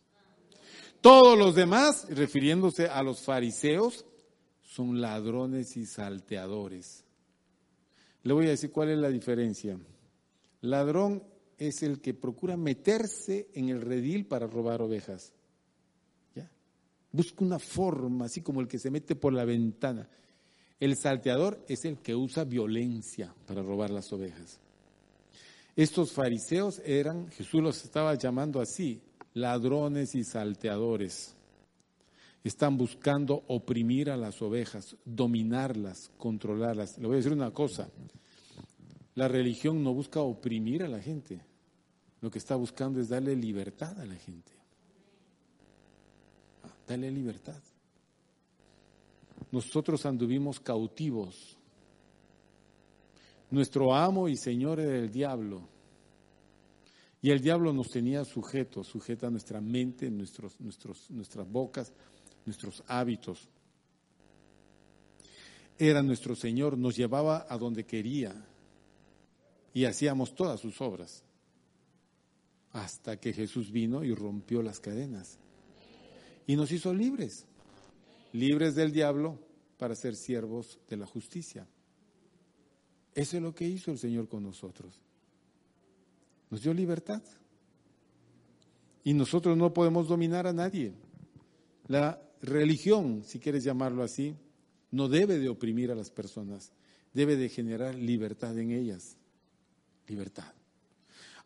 Todos los demás, refiriéndose a los fariseos, son ladrones y salteadores. Le voy a decir cuál es la diferencia. Ladrón es el que procura meterse en el redil para robar ovejas. Busca una forma, así como el que se mete por la ventana. El salteador es el que usa violencia para robar las ovejas. Estos fariseos eran, Jesús los estaba llamando así, ladrones y salteadores. Están buscando oprimir a las ovejas, dominarlas, controlarlas. Le voy a decir una cosa, la religión no busca oprimir a la gente, lo que está buscando es darle libertad a la gente. Dale libertad. Nosotros anduvimos cautivos. Nuestro amo y Señor era el diablo. Y el diablo nos tenía sujetos, sujeta nuestra mente, nuestros, nuestros, nuestras bocas, nuestros hábitos. Era nuestro Señor, nos llevaba a donde quería y hacíamos todas sus obras. Hasta que Jesús vino y rompió las cadenas y nos hizo libres, libres del diablo para ser siervos de la justicia. Eso es lo que hizo el Señor con nosotros. Nos dio libertad. Y nosotros no podemos dominar a nadie. La religión, si quieres llamarlo así, no debe de oprimir a las personas, debe de generar libertad en ellas. Libertad.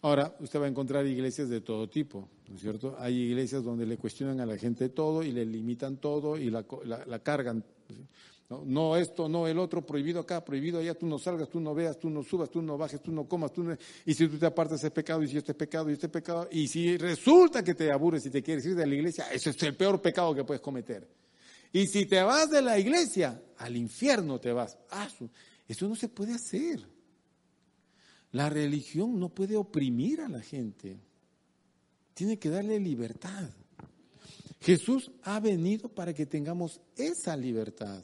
Ahora, usted va a encontrar iglesias de todo tipo, ¿no es cierto? Hay iglesias donde le cuestionan a la gente todo y le limitan todo y la, cargan. No, esto, no el otro, prohibido acá, prohibido allá, tú no salgas, tú no veas, tú no subas, tú no bajes, tú no comas, tú no... Y si tú te apartas es pecado, y si este es pecado, y este es pecado, y si resulta que te aburres y te quieres ir de la iglesia, eso es el peor pecado que puedes cometer. Y si te vas de la iglesia, al infierno te vas. Ah, eso no se puede hacer. La religión no puede oprimir a la gente. Tiene que darle libertad. Jesús ha venido para que tengamos esa libertad.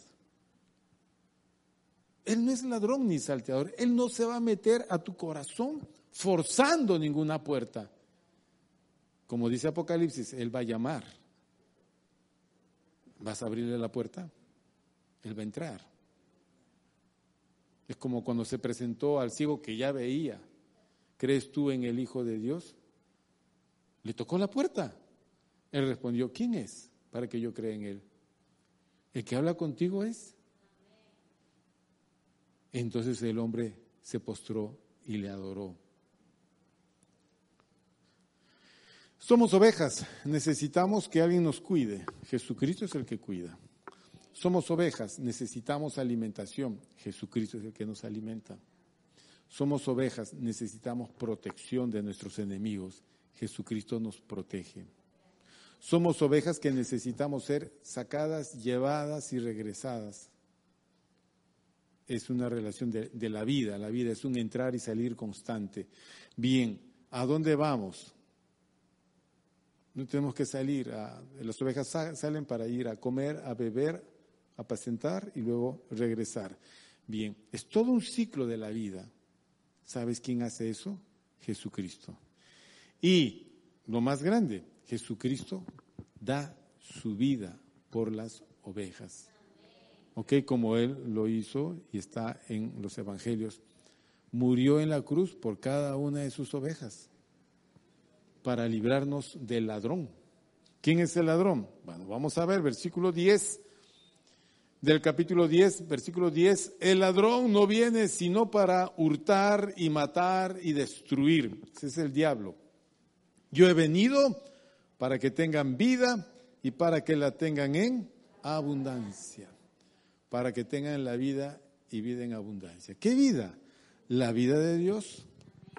Él no es ladrón ni salteador. Él no se va a meter a tu corazón forzando ninguna puerta. Como dice Apocalipsis, Él va a llamar. ¿Vas a abrirle la puerta? Él va a entrar. Es como cuando se presentó al ciego que ya veía. ¿Crees tú en el Hijo de Dios? Le tocó la puerta. Él respondió, ¿quién es para que yo crea en Él? El que habla contigo es entonces el hombre se postró y le adoró. Somos ovejas, necesitamos que alguien nos cuide. Jesucristo es el que cuida. Somos ovejas, necesitamos alimentación. Jesucristo es el que nos alimenta. Somos ovejas, necesitamos protección de nuestros enemigos. Jesucristo nos protege. Somos ovejas que necesitamos ser sacadas, llevadas y regresadas es una relación de, la vida, la vida es un entrar y salir constante. Bien, ¿a dónde vamos? No tenemos que salir, las ovejas salen para ir a comer, a beber, a apacentar y luego regresar. Bien, es todo un ciclo de la vida. ¿Sabes quién hace eso? Jesucristo. Y lo más grande, Jesucristo da su vida por las ovejas. ¿Ok? Como Él lo hizo y está en los evangelios. Murió en la cruz por cada una de sus ovejas para librarnos del ladrón. ¿Quién es el ladrón? Bueno, vamos a ver, versículo 10 del capítulo 10, versículo 10, el ladrón no viene sino para hurtar y matar y destruir. Ese es el diablo. Yo he venido para que tengan vida y para que la tengan en abundancia para que tengan la vida y vida en abundancia. ¿Qué vida? La vida de Dios,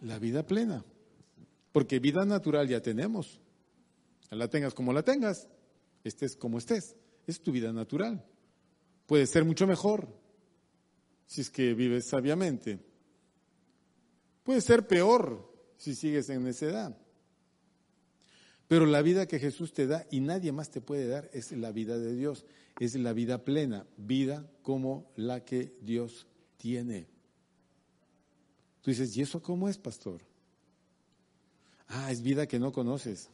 la vida plena. Porque vida natural ya tenemos. La tengas como la tengas, estés como estés. Es tu vida natural. Puede ser mucho mejor si es que vives sabiamente. Puede ser peor si sigues en necedad. Pero la vida que Jesús te da y nadie más te puede dar es la vida de Dios es la vida plena, vida como la que Dios tiene. Tú dices, ¿y eso cómo es, pastor? Ah, es vida que no conoces.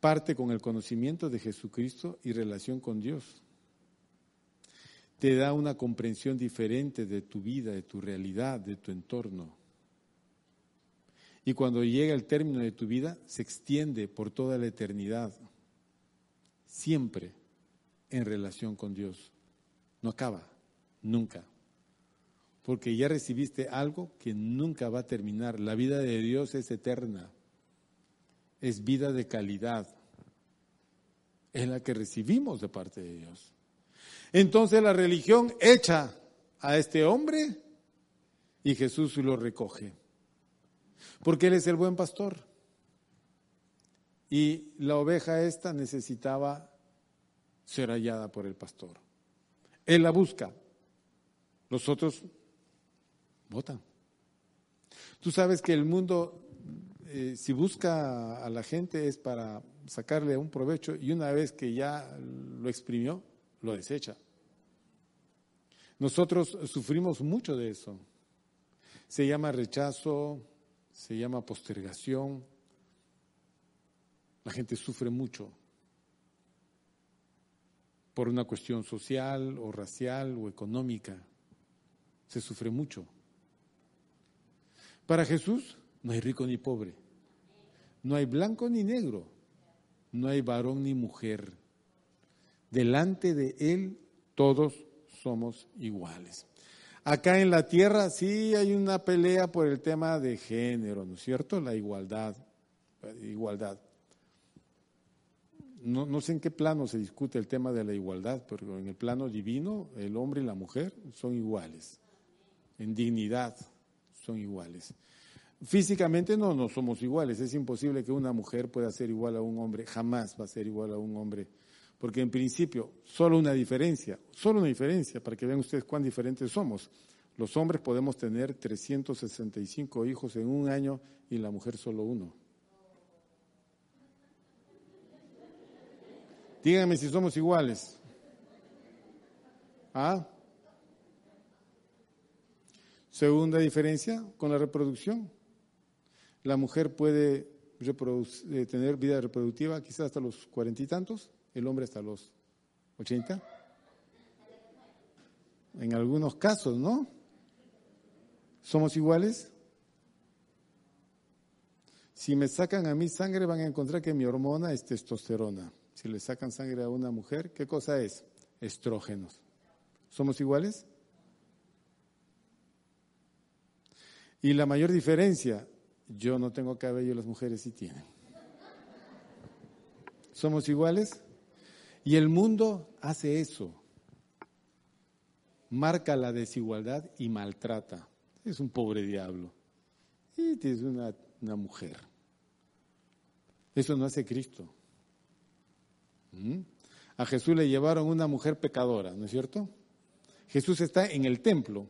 Parte con el conocimiento de Jesucristo y relación con Dios. Te da una comprensión diferente de tu vida, de tu realidad, de tu entorno. Y cuando llega el término de tu vida, se extiende por toda la eternidad. Siempre en relación con Dios. No acaba, nunca. Porque ya recibiste algo que nunca va a terminar. La vida de Dios es eterna. Es vida de calidad. Es la que recibimos de parte de Dios. Entonces la religión echa a este hombre y Jesús lo recoge. Porque Él es el buen pastor. Y la oveja esta necesitaba ser hallada por el pastor. Él la busca, los otros votan. Tú sabes que el mundo, eh, si busca a la gente es para sacarle un provecho y una vez que ya lo exprimió, lo desecha. Nosotros sufrimos mucho de eso. Se llama rechazo, se llama postergación. La gente sufre mucho por una cuestión social o racial o económica. Se sufre mucho. Para Jesús no hay rico ni pobre, no hay blanco ni negro, no hay varón ni mujer. Delante de Él todos somos iguales. Acá en la tierra sí hay una pelea por el tema de género, ¿no es cierto? La igualdad, igualdad. No, no sé en qué plano se discute el tema de la igualdad, pero en el plano divino el hombre y la mujer son iguales. En dignidad son iguales. Físicamente no, no somos iguales. Es imposible que una mujer pueda ser igual a un hombre. Jamás va a ser igual a un hombre. Porque en principio, solo una diferencia, solo una diferencia, para que vean ustedes cuán diferentes somos. Los hombres podemos tener 365 hijos en un año y la mujer solo uno. Díganme si somos iguales. ¿Ah? Segunda diferencia con la reproducción. La mujer puede eh, tener vida reproductiva quizás hasta los cuarenta y tantos, el hombre hasta los ochenta. En algunos casos, ¿no? ¿Somos iguales? Si me sacan a mí sangre van a encontrar que mi hormona es testosterona. Si le sacan sangre a una mujer, ¿qué cosa es? Estrógenos. ¿Somos iguales? Y la mayor diferencia, yo no tengo cabello, las mujeres sí tienen. ¿Somos iguales? Y el mundo hace eso. Marca la desigualdad y maltrata. Es un pobre diablo. Y es una, una mujer. Eso no hace Cristo. A Jesús le llevaron una mujer pecadora, ¿no es cierto? Jesús está en el templo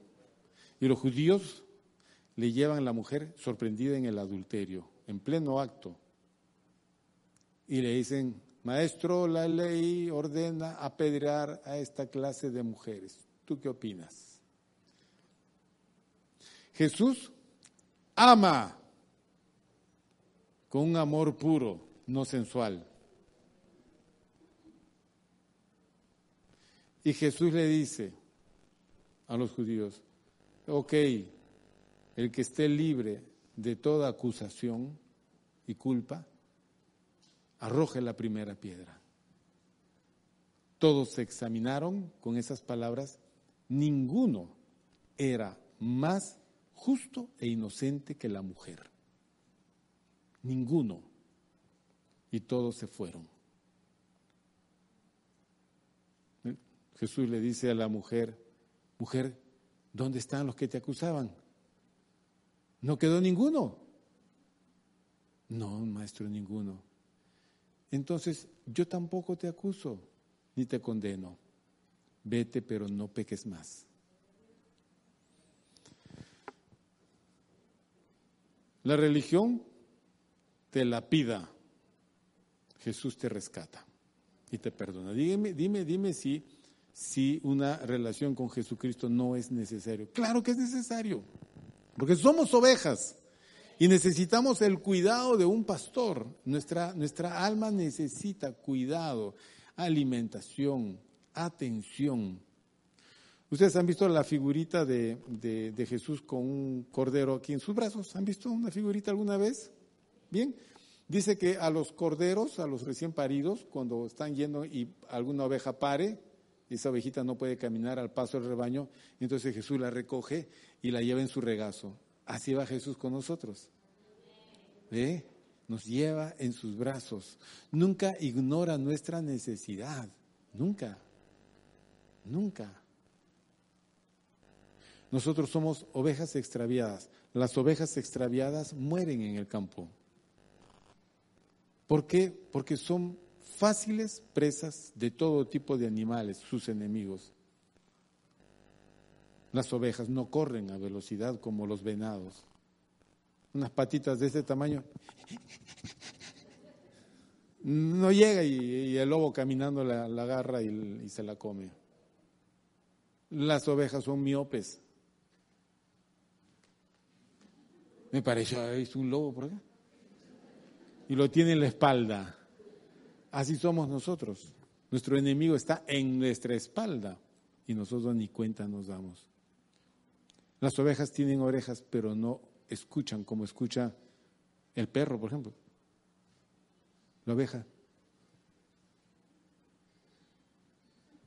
y los judíos le llevan la mujer sorprendida en el adulterio, en pleno acto. Y le dicen, maestro, la ley ordena apedrear a esta clase de mujeres. ¿Tú qué opinas? Jesús ama con un amor puro, no sensual. Y Jesús le dice a los judíos, ok, el que esté libre de toda acusación y culpa, arroje la primera piedra. Todos se examinaron con esas palabras, ninguno era más justo e inocente que la mujer. Ninguno. Y todos se fueron. Jesús le dice a la mujer, mujer, ¿dónde están los que te acusaban? ¿No quedó ninguno? No, maestro, ninguno. Entonces, yo tampoco te acuso ni te condeno. Vete, pero no peques más. La religión te la pida. Jesús te rescata y te perdona. Dime, dime, dime si si una relación con Jesucristo no es necesario. Claro que es necesario, porque somos ovejas y necesitamos el cuidado de un pastor. Nuestra, nuestra alma necesita cuidado, alimentación, atención. Ustedes han visto la figurita de, de, Jesús con un cordero aquí en sus brazos. ¿Han visto una figurita alguna vez? Bien. Dice que a los corderos, a los recién paridos, cuando están yendo y alguna oveja pare, esa ovejita no puede caminar al paso del rebaño, entonces Jesús la recoge y la lleva en su regazo. Así va Jesús con nosotros. ¿Ve? Nos lleva en sus brazos. Nunca ignora nuestra necesidad. Nunca. Nunca. Nosotros somos ovejas extraviadas. Las ovejas extraviadas mueren en el campo. ¿Por qué? Porque son fáciles presas de todo tipo de animales, sus enemigos. Las ovejas no corren a velocidad como los venados. Unas patitas de este tamaño. No llega y, el lobo caminando la, agarra y, y, se la come. Las ovejas son miopes. Me pareció, es un lobo por acá. Y lo tiene en la espalda. Así somos nosotros. Nuestro enemigo está en nuestra espalda y nosotros ni cuenta nos damos. Las ovejas tienen orejas, pero no escuchan como escucha el perro, por ejemplo. La oveja.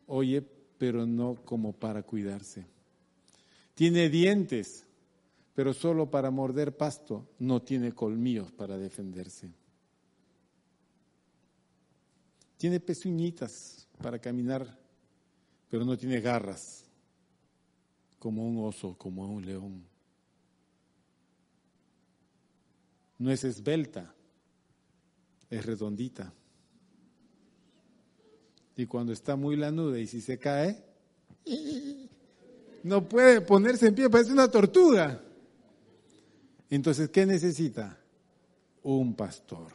Oye, pero no como para cuidarse. Tiene dientes, pero solo para morder pasto. No tiene colmillos para defenderse. Tiene pezuñitas para caminar, pero no tiene garras, como un oso, como un león. No es esbelta, es redondita. Y cuando está muy lanuda y si se cae, no puede ponerse en pie, parece una tortuga. Entonces, ¿qué necesita? Un pastor.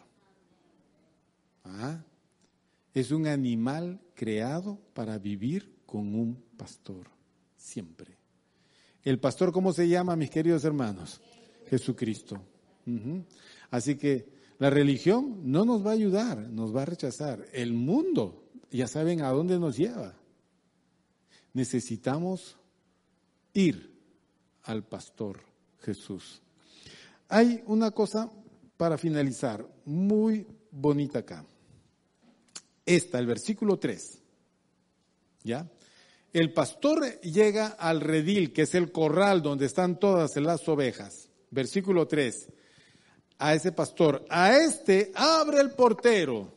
¿Ah? Es un animal creado para vivir con un pastor, siempre. ¿El pastor cómo se llama, mis queridos hermanos? Jesucristo. Así que la religión no nos va a ayudar, nos va a rechazar. El mundo, ya saben a dónde nos lleva. Necesitamos ir al pastor Jesús. Hay una cosa para finalizar, muy bonita acá. Esta, el versículo 3. ¿Ya? El pastor llega al redil, que es el corral donde están todas las ovejas. Versículo 3. A ese pastor, a este abre el portero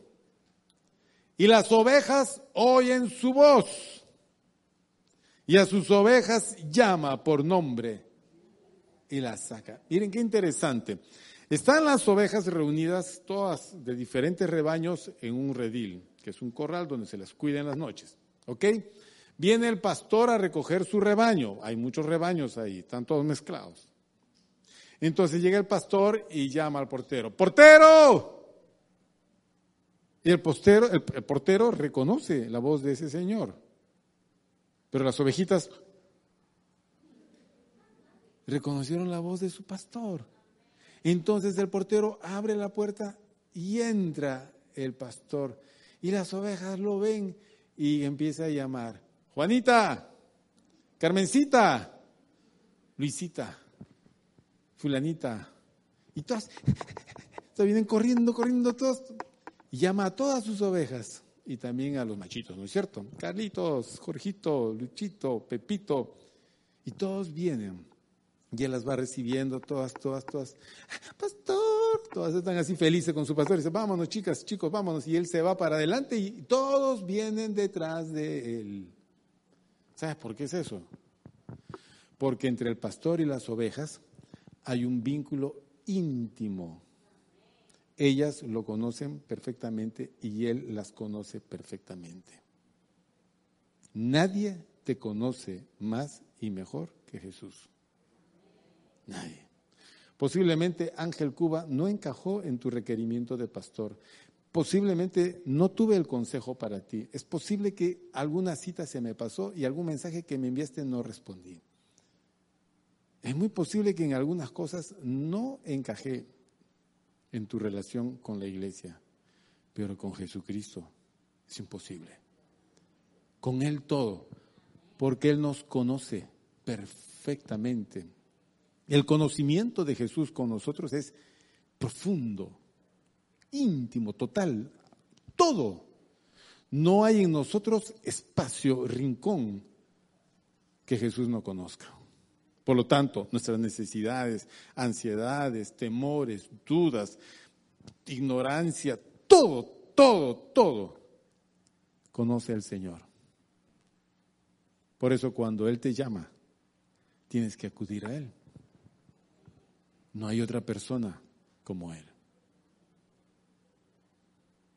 y las ovejas oyen su voz y a sus ovejas llama por nombre y las saca. Miren qué interesante. Están las ovejas reunidas todas de diferentes rebaños en un redil, que es un corral donde se las cuida en las noches. ¿Ok? Viene el pastor a recoger su rebaño. Hay muchos rebaños ahí, están todos mezclados. Entonces llega el pastor y llama al portero. ¡Portero! Y el, el portero reconoce la voz de ese señor. Pero las ovejitas reconocieron la voz de su pastor. Entonces el portero abre la puerta y entra el pastor. Y las ovejas lo ven y empieza a llamar. Juanita, Carmencita, Luisita, fulanita. Y todas, todas vienen corriendo, corriendo todos. Y llama a todas sus ovejas y también a los machitos, ¿no es cierto? Carlitos, Jorgito, Luchito, Pepito, y todos vienen. Y él las va recibiendo, todas, todas, todas. Pastor, todas están así felices con su pastor. Y dice, vámonos, chicas, chicos, vámonos. Y él se va para adelante y todos vienen detrás de él. ¿Sabes por qué es eso? Porque entre el pastor y las ovejas hay un vínculo íntimo ellas lo conocen perfectamente y Él las conoce perfectamente. Nadie te conoce más y mejor que Jesús. Nadie. Posiblemente Ángel Cuba no encajó en tu requerimiento de pastor. Posiblemente no tuve el consejo para ti. Es posible que alguna cita se me pasó y algún mensaje que me enviaste no respondí. Es muy posible que en algunas cosas no encajé en tu relación con la iglesia, pero con Jesucristo es imposible. Con Él todo, porque Él nos conoce perfectamente. El conocimiento de Jesús con nosotros es profundo, íntimo, total, todo. No hay en nosotros espacio, rincón que Jesús no conozca. Por lo tanto, nuestras necesidades, ansiedades, temores, dudas, ignorancia, todo, todo, todo, conoce al Señor. Por eso cuando Él te llama, tienes que acudir a Él. No hay otra persona como Él.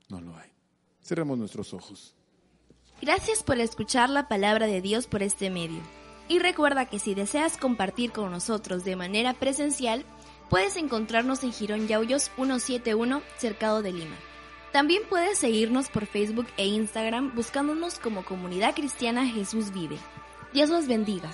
No lo hay. Cerremos nuestros ojos. Gracias por escuchar la palabra de Dios por este medio. Y recuerda que si deseas compartir con nosotros de manera presencial, puedes encontrarnos en Girón Yauyos 171, cercado de Lima. También puedes seguirnos por Facebook e Instagram buscándonos como Comunidad Cristiana Jesús Vive. Dios los bendiga.